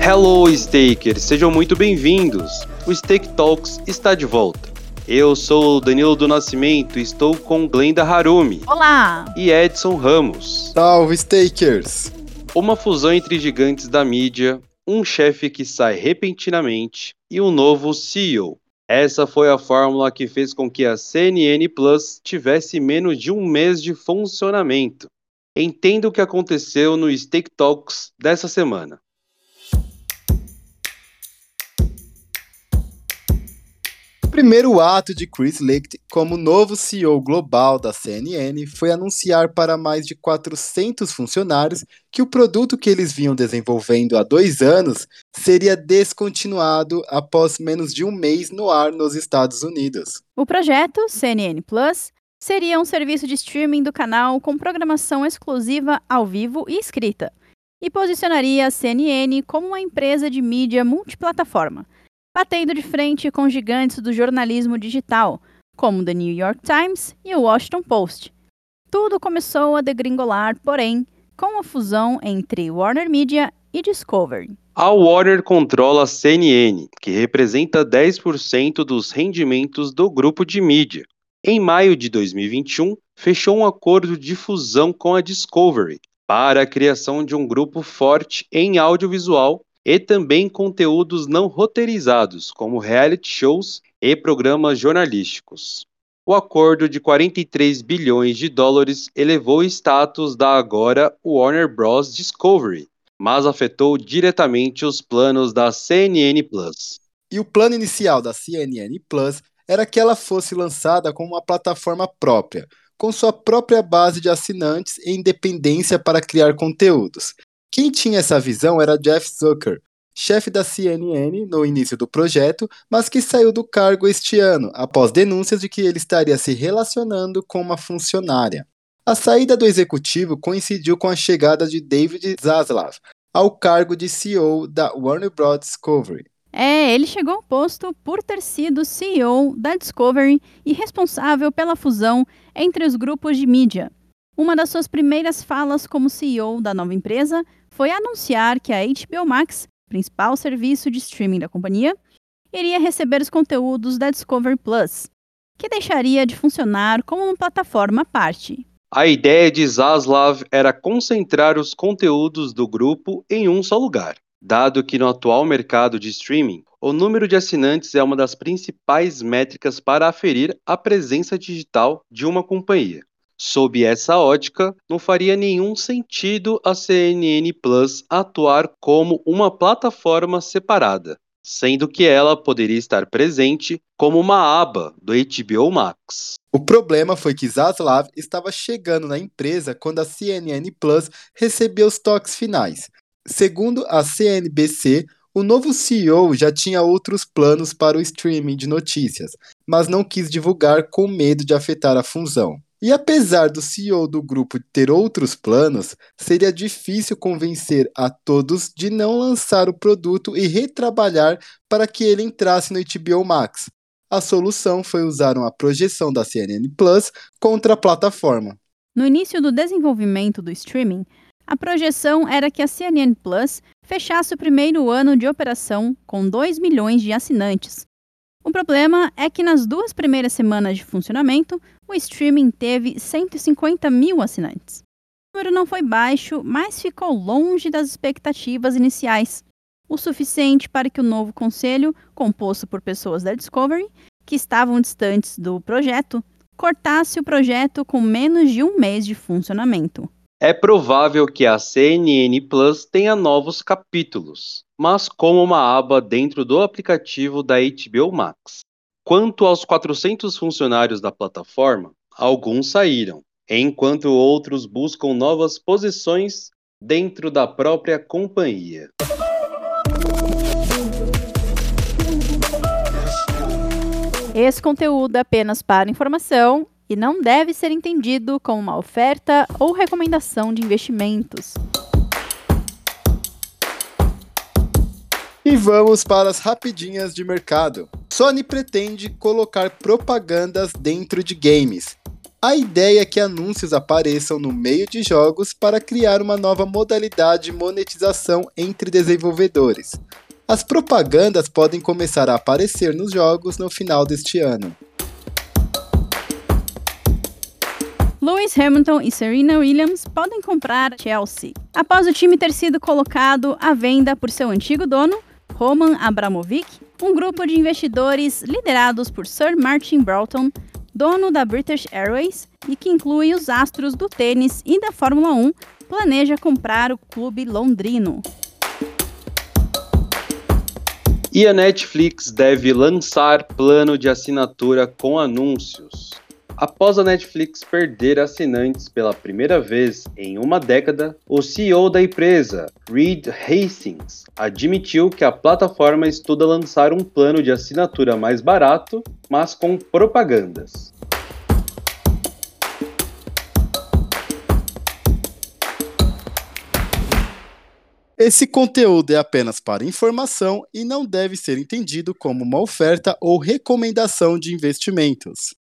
Hello, Stakers! Sejam muito bem-vindos! O Stake Talks está de volta. Eu sou o Danilo do Nascimento e estou com Glenda Harumi. Olá! E Edson Ramos. Salve, Stakers! Uma fusão entre gigantes da mídia, um chefe que sai repentinamente e um novo CEO. Essa foi a fórmula que fez com que a CNN Plus tivesse menos de um mês de funcionamento. Entenda o que aconteceu no Stake Talks dessa semana. Primeiro ato de Chris Licht como novo CEO global da CNN foi anunciar para mais de 400 funcionários que o produto que eles vinham desenvolvendo há dois anos seria descontinuado após menos de um mês no ar nos Estados Unidos. O projeto CNN Plus seria um serviço de streaming do canal com programação exclusiva ao vivo e escrita, e posicionaria a CNN como uma empresa de mídia multiplataforma batendo de frente com gigantes do jornalismo digital, como The New York Times e o Washington Post. Tudo começou a degringolar, porém, com a fusão entre Warner Media e Discovery. A Warner controla a CNN, que representa 10% dos rendimentos do grupo de mídia. Em maio de 2021, fechou um acordo de fusão com a Discovery para a criação de um grupo forte em audiovisual e também conteúdos não roteirizados, como reality shows e programas jornalísticos. O acordo de 43 bilhões de dólares elevou o status da agora Warner Bros. Discovery, mas afetou diretamente os planos da CNN Plus. E o plano inicial da CNN Plus era que ela fosse lançada como uma plataforma própria, com sua própria base de assinantes e independência para criar conteúdos. Quem tinha essa visão era Jeff Zucker, chefe da CNN no início do projeto, mas que saiu do cargo este ano, após denúncias de que ele estaria se relacionando com uma funcionária. A saída do executivo coincidiu com a chegada de David Zaslav ao cargo de CEO da Warner Bros. Discovery. É, ele chegou ao posto por ter sido CEO da Discovery e responsável pela fusão entre os grupos de mídia. Uma das suas primeiras falas como CEO da nova empresa foi anunciar que a HBO Max, principal serviço de streaming da companhia, iria receber os conteúdos da Discovery Plus, que deixaria de funcionar como uma plataforma à parte. A ideia de Zaslav era concentrar os conteúdos do grupo em um só lugar, dado que no atual mercado de streaming, o número de assinantes é uma das principais métricas para aferir a presença digital de uma companhia. Sob essa ótica, não faria nenhum sentido a CNN Plus atuar como uma plataforma separada, sendo que ela poderia estar presente como uma aba do HBO Max. O problema foi que Zaslav estava chegando na empresa quando a CNN Plus recebeu os toques finais. Segundo a CNBC, o novo CEO já tinha outros planos para o streaming de notícias, mas não quis divulgar com medo de afetar a fusão. E apesar do CEO do grupo ter outros planos, seria difícil convencer a todos de não lançar o produto e retrabalhar para que ele entrasse no HBO Max. A solução foi usar uma projeção da CNN Plus contra a plataforma. No início do desenvolvimento do streaming, a projeção era que a CNN Plus fechasse o primeiro ano de operação com 2 milhões de assinantes, o problema é que nas duas primeiras semanas de funcionamento, o streaming teve 150 mil assinantes. O número não foi baixo, mas ficou longe das expectativas iniciais, o suficiente para que o novo conselho, composto por pessoas da Discovery, que estavam distantes do projeto, cortasse o projeto com menos de um mês de funcionamento. É provável que a CNN Plus tenha novos capítulos, mas como uma aba dentro do aplicativo da HBO Max. Quanto aos 400 funcionários da plataforma, alguns saíram, enquanto outros buscam novas posições dentro da própria companhia. Esse conteúdo é apenas para informação e não deve ser entendido como uma oferta ou recomendação de investimentos. E vamos para as rapidinhas de mercado. Sony pretende colocar propagandas dentro de games. A ideia é que anúncios apareçam no meio de jogos para criar uma nova modalidade de monetização entre desenvolvedores. As propagandas podem começar a aparecer nos jogos no final deste ano. Lewis Hamilton e Serena Williams podem comprar Chelsea. Após o time ter sido colocado à venda por seu antigo dono, Roman Abramovich, um grupo de investidores liderados por Sir Martin Broughton, dono da British Airways e que inclui os astros do tênis e da Fórmula 1, planeja comprar o clube londrino. E a Netflix deve lançar plano de assinatura com anúncios. Após a Netflix perder assinantes pela primeira vez em uma década, o CEO da empresa, Reed Hastings, admitiu que a plataforma estuda lançar um plano de assinatura mais barato, mas com propagandas. Esse conteúdo é apenas para informação e não deve ser entendido como uma oferta ou recomendação de investimentos.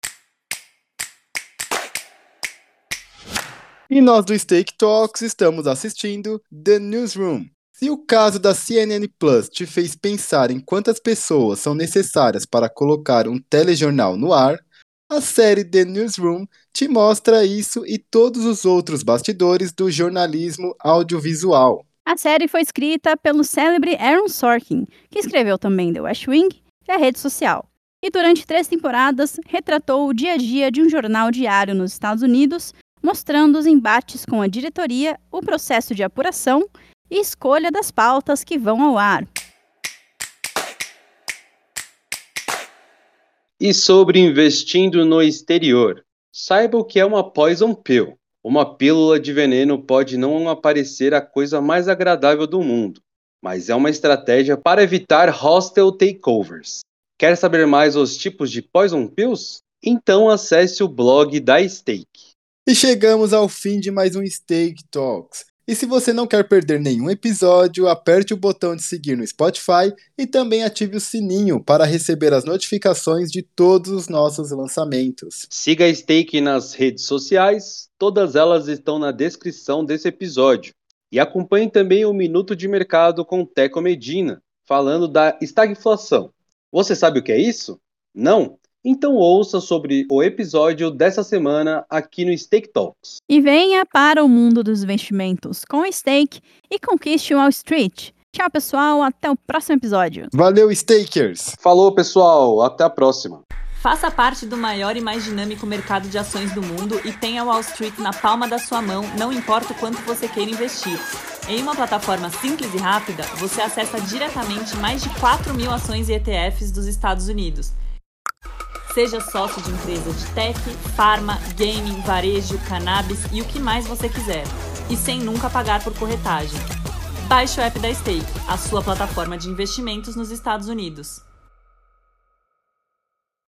E nós do Stake Talks estamos assistindo The Newsroom. Se o caso da CNN Plus te fez pensar em quantas pessoas são necessárias para colocar um telejornal no ar, a série The Newsroom te mostra isso e todos os outros bastidores do jornalismo audiovisual. A série foi escrita pelo célebre Aaron Sorkin, que escreveu também The West Wing e a rede social. E durante três temporadas retratou o dia a dia de um jornal diário nos Estados Unidos, mostrando os embates com a diretoria, o processo de apuração e escolha das pautas que vão ao ar. E sobre investindo no exterior, saiba o que é uma poison pill. Uma pílula de veneno pode não aparecer a coisa mais agradável do mundo, mas é uma estratégia para evitar hostile takeovers. Quer saber mais os tipos de poison pills? Então acesse o blog da Stake. E chegamos ao fim de mais um Stake Talks. E se você não quer perder nenhum episódio, aperte o botão de seguir no Spotify e também ative o sininho para receber as notificações de todos os nossos lançamentos. Siga a Stake nas redes sociais, todas elas estão na descrição desse episódio. E acompanhe também o Minuto de Mercado com Teco Medina, falando da estagflação. Você sabe o que é isso? Não? Então ouça sobre o episódio dessa semana aqui no Stake Talks. E venha para o mundo dos investimentos com Stake e conquiste Wall Street. Tchau, pessoal. Até o próximo episódio. Valeu, Stakers! Falou, pessoal. Até a próxima. Faça parte do maior e mais dinâmico mercado de ações do mundo e tenha Wall Street na palma da sua mão, não importa o quanto você queira investir. Em uma plataforma simples e rápida, você acessa diretamente mais de 4 mil ações e ETFs dos Estados Unidos Seja sócio de empresa de tech, farma, gaming, varejo, cannabis e o que mais você quiser. E sem nunca pagar por corretagem. Baixe o app da Stake, a sua plataforma de investimentos nos Estados Unidos.